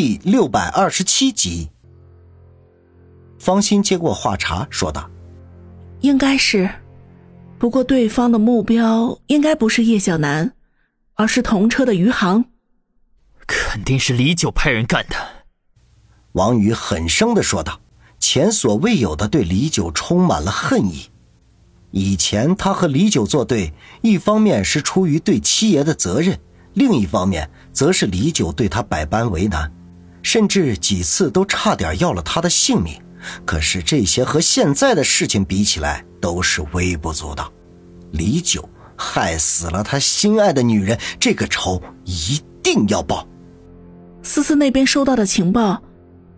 第六百二十七集。方心接过话茬，说道：“应该是，不过对方的目标应该不是叶小楠，而是同车的余杭。肯定是李九派人干的。”王宇狠声的说道，前所未有的对李九充满了恨意。以前他和李九作对，一方面是出于对七爷的责任，另一方面则是李九对他百般为难，甚至几次都差点要了他的性命。可是这些和现在的事情比起来，都是微不足道。李九害死了他心爱的女人，这个仇一定要报。思思那边收到的情报，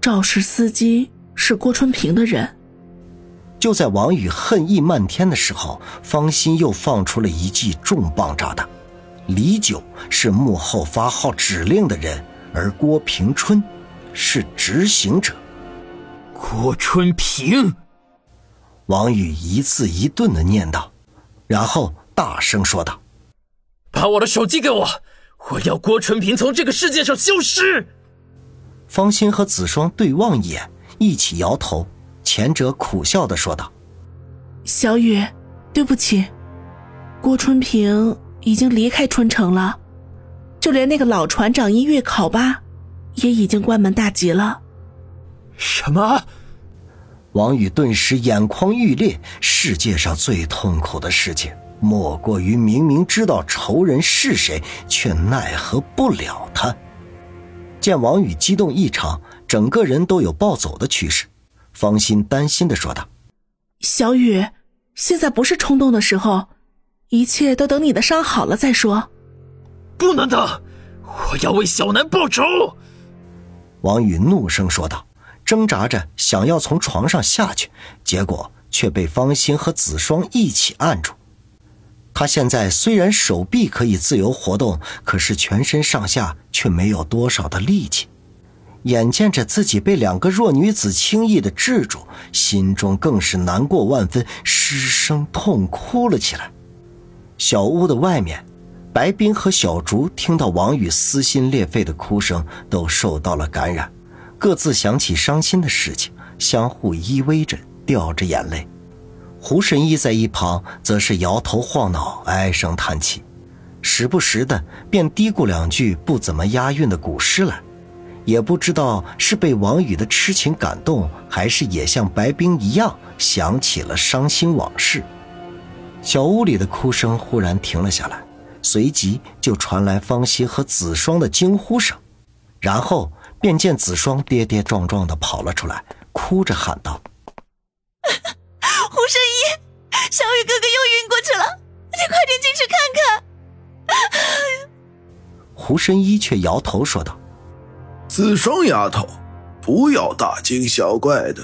肇事司机是郭春平的人。就在王宇恨意漫天的时候，方心又放出了一记重磅炸弹。李九是幕后发号指令的人，而郭平春是执行者。郭春平，王宇一字一顿的念道，然后大声说道：“把我的手机给我，我要郭春平从这个世界上消失。”方心和子双对望一眼，一起摇头。前者苦笑的说道：“小雨，对不起，郭春平已经离开春城了，就连那个老船长音乐考吧，也已经关门大吉了。”什么？王宇顿时眼眶欲裂。世界上最痛苦的事情，莫过于明明知道仇人是谁，却奈何不了他。见王宇激动异常，整个人都有暴走的趋势。方心担心的说道：“小雨，现在不是冲动的时候，一切都等你的伤好了再说。不能等，我要为小南报仇。”王宇怒声说道。挣扎着想要从床上下去，结果却被方心和子双一起按住。他现在虽然手臂可以自由活动，可是全身上下却没有多少的力气。眼见着自己被两个弱女子轻易的制住，心中更是难过万分，失声痛哭了起来。小屋的外面，白冰和小竹听到王宇撕心裂肺的哭声，都受到了感染。各自想起伤心的事情，相互依偎着，掉着眼泪。胡神医在一旁则是摇头晃脑，唉声叹气，时不时的便嘀咕两句不怎么押韵的古诗来。也不知道是被王宇的痴情感动，还是也像白冰一样想起了伤心往事。小屋里的哭声忽然停了下来，随即就传来方心和子双的惊呼声，然后。便见子双跌跌撞撞的跑了出来，哭着喊道：“胡神医，小雨哥哥又晕过去了，你快点进去看看。”胡神医却摇头说道：“子双丫头，不要大惊小怪的，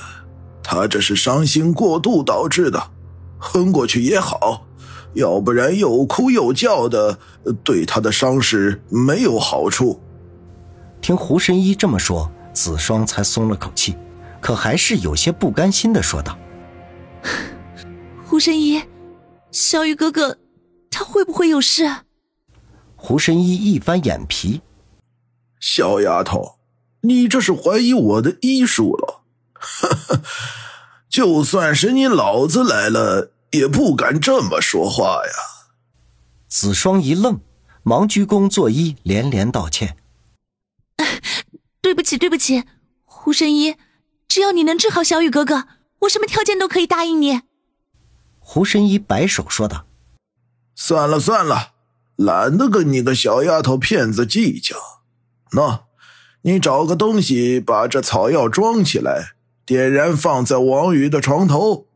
他这是伤心过度导致的，昏过去也好，要不然又哭又叫的，对他的伤势没有好处。”听胡神医这么说，子双才松了口气，可还是有些不甘心的说道：“胡神医，小雨哥哥，他会不会有事？”胡神医一翻眼皮：“小丫头，你这是怀疑我的医术了？就算是你老子来了，也不敢这么说话呀！”子双一愣，忙鞠躬作揖，连连道歉。对不起，对不起，胡神医，只要你能治好小雨哥哥，我什么条件都可以答应你。胡神医摆手说道：“算了算了，懒得跟你个小丫头片子计较。那，你找个东西把这草药装起来，点燃放在王宇的床头。”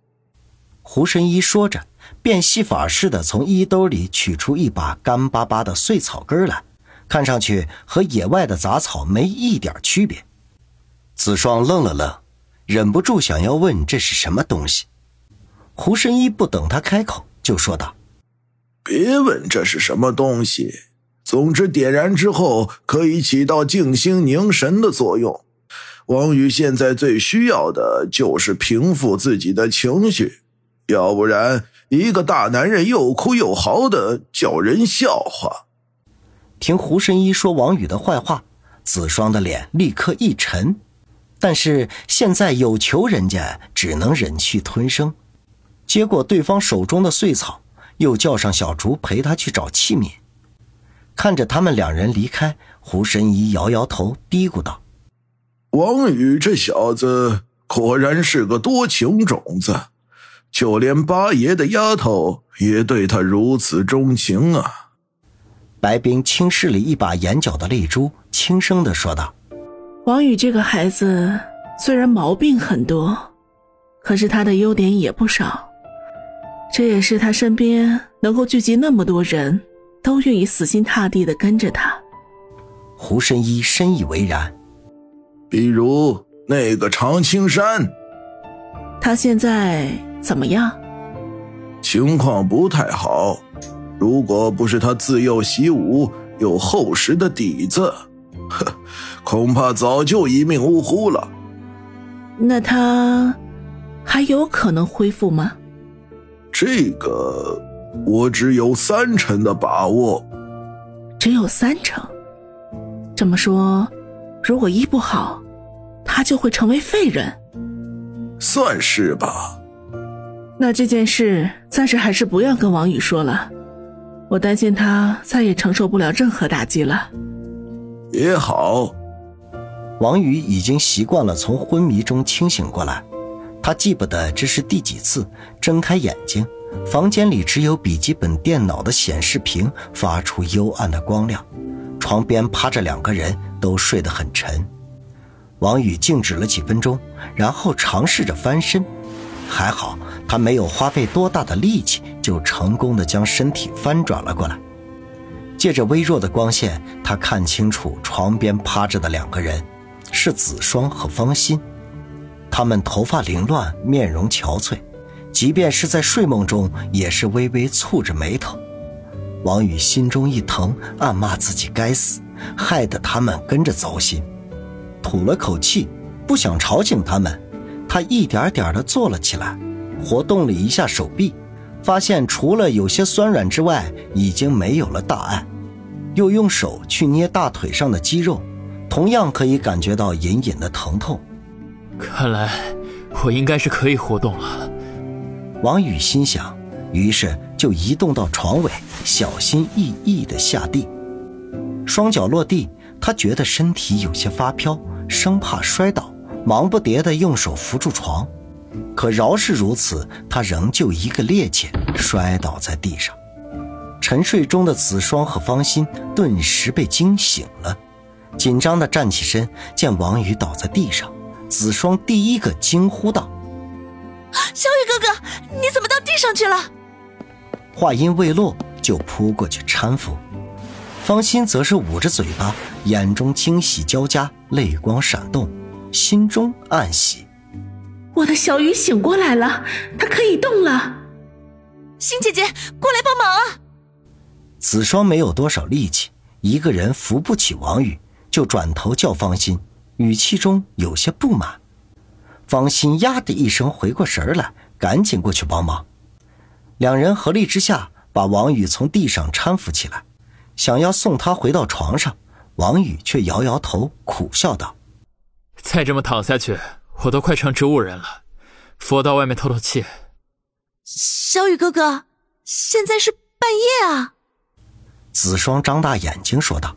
胡神医说着，变戏法似的从衣兜里取出一把干巴巴的碎草根来。看上去和野外的杂草没一点区别。子双愣了愣，忍不住想要问这是什么东西。胡神医不等他开口，就说道：“别问这是什么东西，总之点燃之后可以起到静心凝神的作用。王宇现在最需要的就是平复自己的情绪，要不然一个大男人又哭又嚎的，叫人笑话。”听胡神医说王宇的坏话，子双的脸立刻一沉。但是现在有求人家，只能忍气吞声。接过对方手中的碎草，又叫上小竹陪他去找器皿。看着他们两人离开，胡神医摇摇头，嘀咕道：“王宇这小子果然是个多情种子，就连八爷的丫头也对他如此钟情啊。”白冰轻拭了一把眼角的泪珠，轻声的说道。王宇这个孩子虽然毛病很多，可是他的优点也不少。这也是他身边能够聚集那么多人，都愿意死心塌地的跟着他。胡神医深以为然。比如那个常青山，他现在怎么样？情况不太好。如果不是他自幼习武，有厚实的底子。呵，恐怕早就一命呜呼了。那他还有可能恢复吗？这个我只有三成的把握。只有三成？这么说，如果医不好，他就会成为废人？算是吧。那这件事暂时还是不要跟王宇说了，我担心他再也承受不了任何打击了。也好，王宇已经习惯了从昏迷中清醒过来。他记不得这是第几次睁开眼睛，房间里只有笔记本电脑的显示屏发出幽暗的光亮，床边趴着两个人，都睡得很沉。王宇静止了几分钟，然后尝试着翻身，还好他没有花费多大的力气，就成功的将身体翻转了过来。借着微弱的光线，他看清楚床边趴着的两个人，是子双和方心。他们头发凌乱，面容憔悴，即便是在睡梦中，也是微微蹙着眉头。王宇心中一疼，暗骂自己该死，害得他们跟着糟心。吐了口气，不想吵醒他们，他一点点的坐了起来，活动了一下手臂。发现除了有些酸软之外，已经没有了大碍。又用手去捏大腿上的肌肉，同样可以感觉到隐隐的疼痛。看来我应该是可以活动了。王宇心想，于是就移动到床尾，小心翼翼地下地。双脚落地，他觉得身体有些发飘，生怕摔倒，忙不迭地用手扶住床。可饶是如此，他仍旧一个趔趄摔倒在地上。沉睡中的子双和方心顿时被惊醒了，紧张地站起身，见王宇倒在地上，子双第一个惊呼道：“小雨哥哥，你怎么到地上去了？”话音未落，就扑过去搀扶。方心则是捂着嘴巴，眼中惊喜交加，泪光闪动，心中暗喜。我的小雨醒过来了，他可以动了。星姐姐，过来帮忙啊！子双没有多少力气，一个人扶不起王宇，就转头叫方心，语气中有些不满。方心呀的一声回过神来，赶紧过去帮忙。两人合力之下，把王宇从地上搀扶起来，想要送他回到床上，王宇却摇摇头，苦笑道：“再这么躺下去。”我都快成植物人了，扶我到外面透透气。小雨哥哥，现在是半夜啊！子双张大眼睛说道：“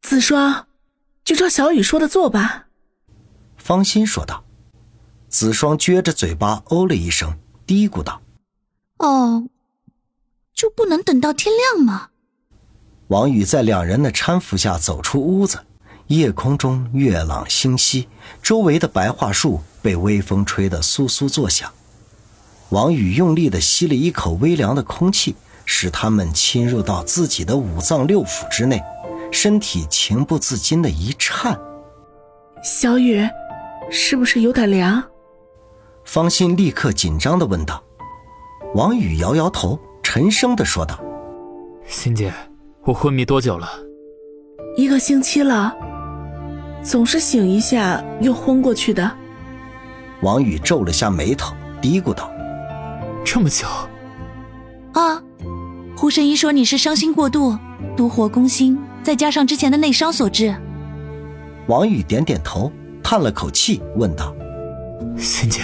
子双，就照小雨说的做吧。”方心说道。子双撅着嘴巴哦了一声，嘀咕道：“哦，就不能等到天亮吗？”王宇在两人的搀扶下走出屋子。夜空中月朗星稀，周围的白桦树被微风吹得簌簌作响。王宇用力地吸了一口微凉的空气，使它们侵入到自己的五脏六腑之内，身体情不自禁的一颤。小雨，是不是有点凉？方心立刻紧张地问道。王宇摇摇头，沉声地说道：“心姐，我昏迷多久了？一个星期了。”总是醒一下又昏过去的。王宇皱了下眉头，嘀咕道：“这么久？啊，胡神医说你是伤心过度，毒火攻心，再加上之前的内伤所致。”王宇点点头，叹了口气，问道：“欣姐，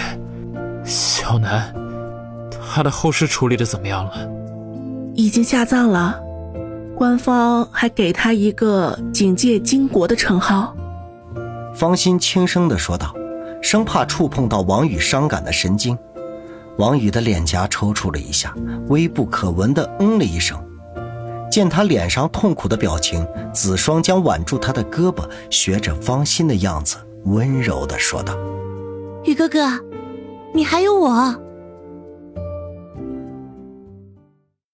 小南，他的后事处理的怎么样了？已经下葬了，官方还给他一个警戒巾帼的称号。”方心轻声的说道，生怕触碰到王宇伤感的神经。王宇的脸颊抽搐了一下，微不可闻的嗯了一声。见他脸上痛苦的表情，子双将挽住他的胳膊，学着方心的样子，温柔的说道：“宇哥哥，你还有我。”